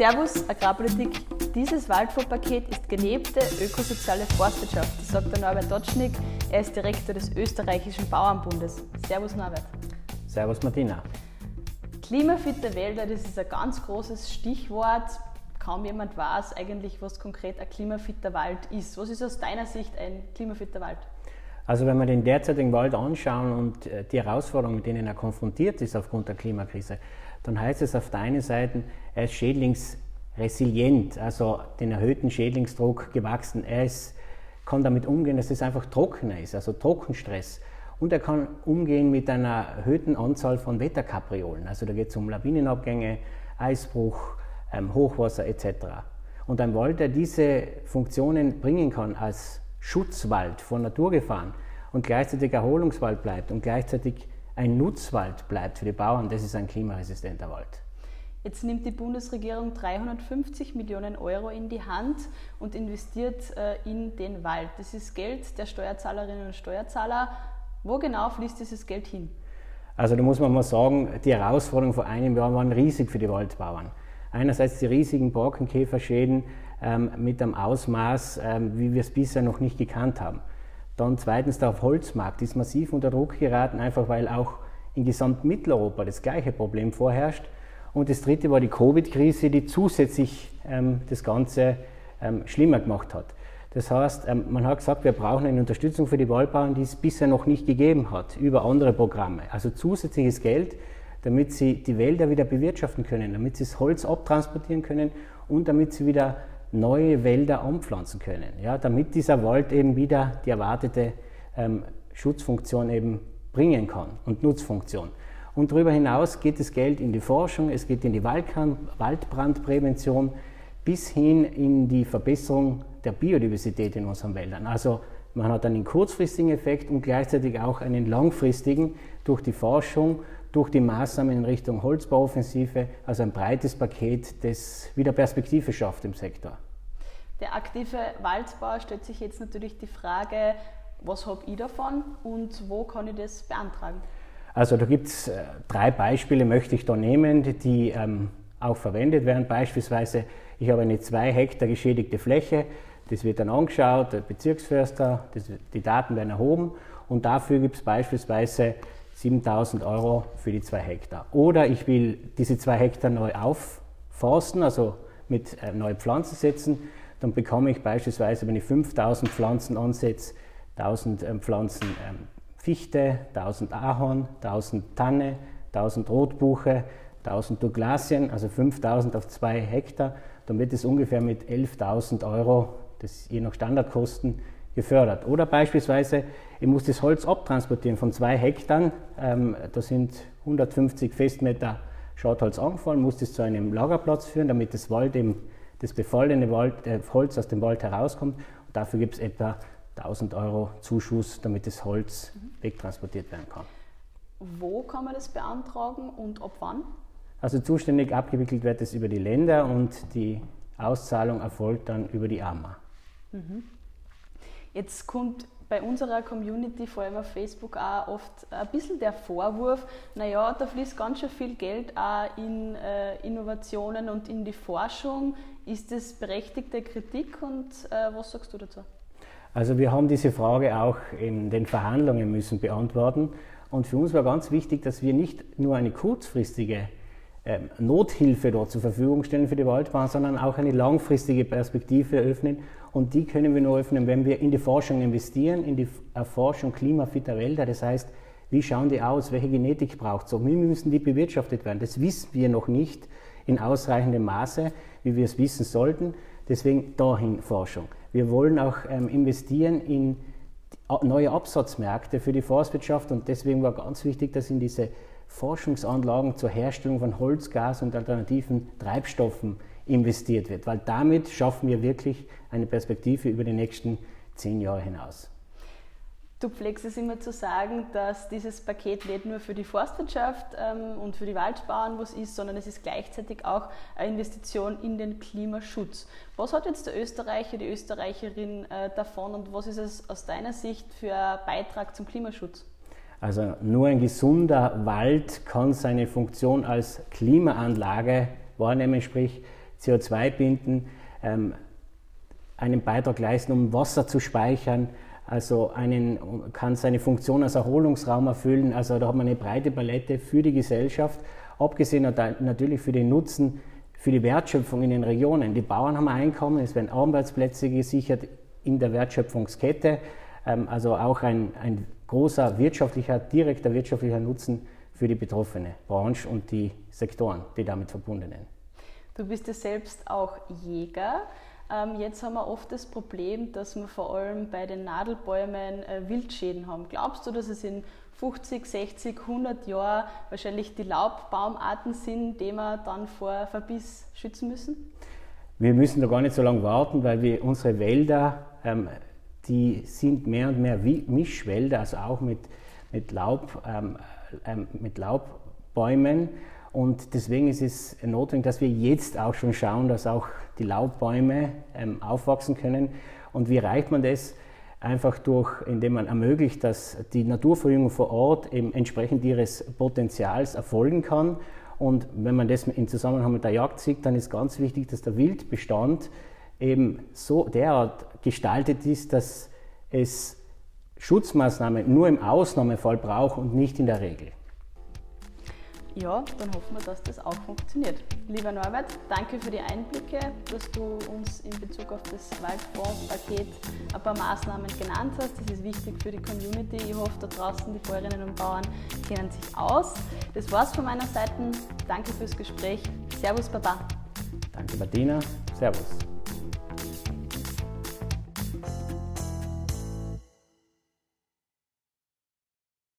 Servus Agrarpolitik. Dieses Waldfondspaket ist gelebte ökosoziale Forstwirtschaft, das sagt der Norbert Dotschnik. Er ist Direktor des österreichischen Bauernbundes. Servus Norbert. Servus Martina. Klimafitte Wälder, das ist ein ganz großes Stichwort. Kaum jemand weiß eigentlich, was konkret ein klimafitter Wald ist. Was ist aus deiner Sicht ein klimafitter Wald? Also wenn wir den derzeitigen Wald anschauen und äh, die Herausforderungen, mit denen er konfrontiert ist aufgrund der Klimakrise, dann heißt es auf der einen Seite, er ist schädlingsresilient, also den erhöhten Schädlingsdruck gewachsen. Er ist, kann damit umgehen, dass es einfach trockener ist, also Trockenstress. Und er kann umgehen mit einer erhöhten Anzahl von Wetterkapriolen. Also da geht es um Lawinenabgänge, Eisbruch, ähm, Hochwasser etc. Und ein Wald, der diese Funktionen bringen kann als Schutzwald vor Naturgefahren und gleichzeitig Erholungswald bleibt und gleichzeitig ein Nutzwald bleibt für die Bauern, das ist ein klimaresistenter Wald. Jetzt nimmt die Bundesregierung 350 Millionen Euro in die Hand und investiert äh, in den Wald. Das ist Geld der Steuerzahlerinnen und Steuerzahler. Wo genau fließt dieses Geld hin? Also da muss man mal sagen, die Herausforderungen vor einem Jahr waren riesig für die Waldbauern. Einerseits die riesigen Borkenkäferschäden ähm, mit einem Ausmaß, ähm, wie wir es bisher noch nicht gekannt haben. Dann zweitens der Holzmarkt ist massiv unter Druck geraten, einfach weil auch in gesamt Mitteleuropa das gleiche Problem vorherrscht. Und das dritte war die Covid-Krise, die zusätzlich ähm, das Ganze ähm, schlimmer gemacht hat. Das heißt, ähm, man hat gesagt, wir brauchen eine Unterstützung für die Waldbauern, die es bisher noch nicht gegeben hat, über andere Programme. Also zusätzliches Geld, damit sie die Wälder wieder bewirtschaften können, damit sie das Holz abtransportieren können und damit sie wieder neue Wälder anpflanzen können, ja, damit dieser Wald eben wieder die erwartete ähm, Schutzfunktion eben bringen kann und Nutzfunktion. Und darüber hinaus geht das Geld in die Forschung, es geht in die Waldbrandprävention bis hin in die Verbesserung der Biodiversität in unseren Wäldern. Also man hat einen kurzfristigen Effekt und gleichzeitig auch einen langfristigen durch die Forschung durch die Maßnahmen in Richtung Holzbauoffensive, also ein breites Paket, das wieder Perspektive schafft im Sektor. Der aktive Waldbau stellt sich jetzt natürlich die Frage, was habe ich davon und wo kann ich das beantragen? Also da gibt es äh, drei Beispiele, möchte ich da nehmen, die ähm, auch verwendet werden. Beispielsweise, ich habe eine zwei Hektar geschädigte Fläche, das wird dann angeschaut, der Bezirksförster, das, die Daten werden erhoben und dafür gibt es beispielsweise 7000 Euro für die zwei Hektar. Oder ich will diese zwei Hektar neu aufforsten, also mit äh, neue Pflanzen setzen, dann bekomme ich beispielsweise, wenn ich 5000 Pflanzen ansetze, 1000 ähm, Pflanzen ähm, Fichte, 1000 Ahorn, 1000 Tanne, 1000 Rotbuche, 1000 Douglasien, also 5000 auf zwei Hektar, dann wird es ungefähr mit 11.000 Euro, das je nach Standardkosten, gefördert. Oder beispielsweise, ich muss das Holz abtransportieren von zwei Hektar, ähm, da sind 150 Festmeter Schadholz angefallen, muss das zu einem Lagerplatz führen, damit das Wald eben, das befallene Wald, äh, Holz aus dem Wald herauskommt. Und dafür gibt es etwa 1000 Euro Zuschuss, damit das Holz mhm. wegtransportiert werden kann. Wo kann man das beantragen und ab wann? Also zuständig abgewickelt wird es über die Länder und die Auszahlung erfolgt dann über die AMA. Mhm. Jetzt kommt bei unserer Community, vor allem auf Facebook, auch oft ein bisschen der Vorwurf, naja, da fließt ganz schön viel Geld auch in äh, Innovationen und in die Forschung. Ist das berechtigte Kritik und äh, was sagst du dazu? Also wir haben diese Frage auch in den Verhandlungen müssen beantworten und für uns war ganz wichtig, dass wir nicht nur eine kurzfristige ähm, Nothilfe dort zur Verfügung stellen für die Waldbahn, sondern auch eine langfristige Perspektive eröffnen. Und die können wir nur öffnen, wenn wir in die Forschung investieren, in die Erforschung klimafitter Wälder. Das heißt, wie schauen die aus? Welche Genetik braucht es? Wie müssen die bewirtschaftet werden? Das wissen wir noch nicht in ausreichendem Maße, wie wir es wissen sollten. Deswegen dahin Forschung. Wir wollen auch ähm, investieren in neue Absatzmärkte für die Forstwirtschaft und deswegen war ganz wichtig, dass in diese Forschungsanlagen zur Herstellung von Holzgas und alternativen Treibstoffen investiert wird, weil damit schaffen wir wirklich eine Perspektive über die nächsten zehn Jahre hinaus. Du pflegst es immer zu sagen, dass dieses Paket nicht nur für die Forstwirtschaft ähm, und für die Waldbauern was ist, sondern es ist gleichzeitig auch eine Investition in den Klimaschutz. Was hat jetzt der Österreicher, die Österreicherin äh, davon und was ist es aus deiner Sicht für ein Beitrag zum Klimaschutz? Also nur ein gesunder Wald kann seine Funktion als Klimaanlage wahrnehmen, sprich CO2 binden, ähm, einen Beitrag leisten, um Wasser zu speichern, also einen, kann seine Funktion als Erholungsraum erfüllen. Also da hat man eine breite Palette für die Gesellschaft, abgesehen natürlich für den Nutzen, für die Wertschöpfung in den Regionen. Die Bauern haben Einkommen, es werden Arbeitsplätze gesichert in der Wertschöpfungskette, ähm, also auch ein, ein großer wirtschaftlicher, direkter wirtschaftlicher Nutzen für die betroffene Branche und die Sektoren, die damit verbundenen. Du bist ja selbst auch Jäger. Ähm, jetzt haben wir oft das Problem, dass wir vor allem bei den Nadelbäumen äh, Wildschäden haben. Glaubst du, dass es in 50, 60, 100 Jahren wahrscheinlich die Laubbaumarten sind, die wir dann vor Verbiss schützen müssen? Wir müssen da gar nicht so lange warten, weil wir unsere Wälder, ähm, die sind mehr und mehr Mischwälder, also auch mit, mit, Laub, ähm, ähm, mit Laubbäumen. Und deswegen ist es notwendig, dass wir jetzt auch schon schauen, dass auch die Laubbäume ähm, aufwachsen können. Und wie erreicht man das? Einfach durch, indem man ermöglicht, dass die Naturverjüngung vor Ort eben entsprechend ihres Potenzials erfolgen kann. Und wenn man das in Zusammenhang mit der Jagd sieht, dann ist ganz wichtig, dass der Wildbestand eben so derart gestaltet ist, dass es Schutzmaßnahmen nur im Ausnahmefall braucht und nicht in der Regel ja, dann hoffen wir, dass das auch funktioniert. Lieber Norbert, danke für die Einblicke, dass du uns in Bezug auf das Waldfondspaket ein paar Maßnahmen genannt hast. Das ist wichtig für die Community. Ich hoffe, da draußen die Bäuerinnen und Bauern kennen sich aus. Das war's von meiner Seite. Danke fürs Gespräch. Servus, Baba. Danke, Martina. Servus.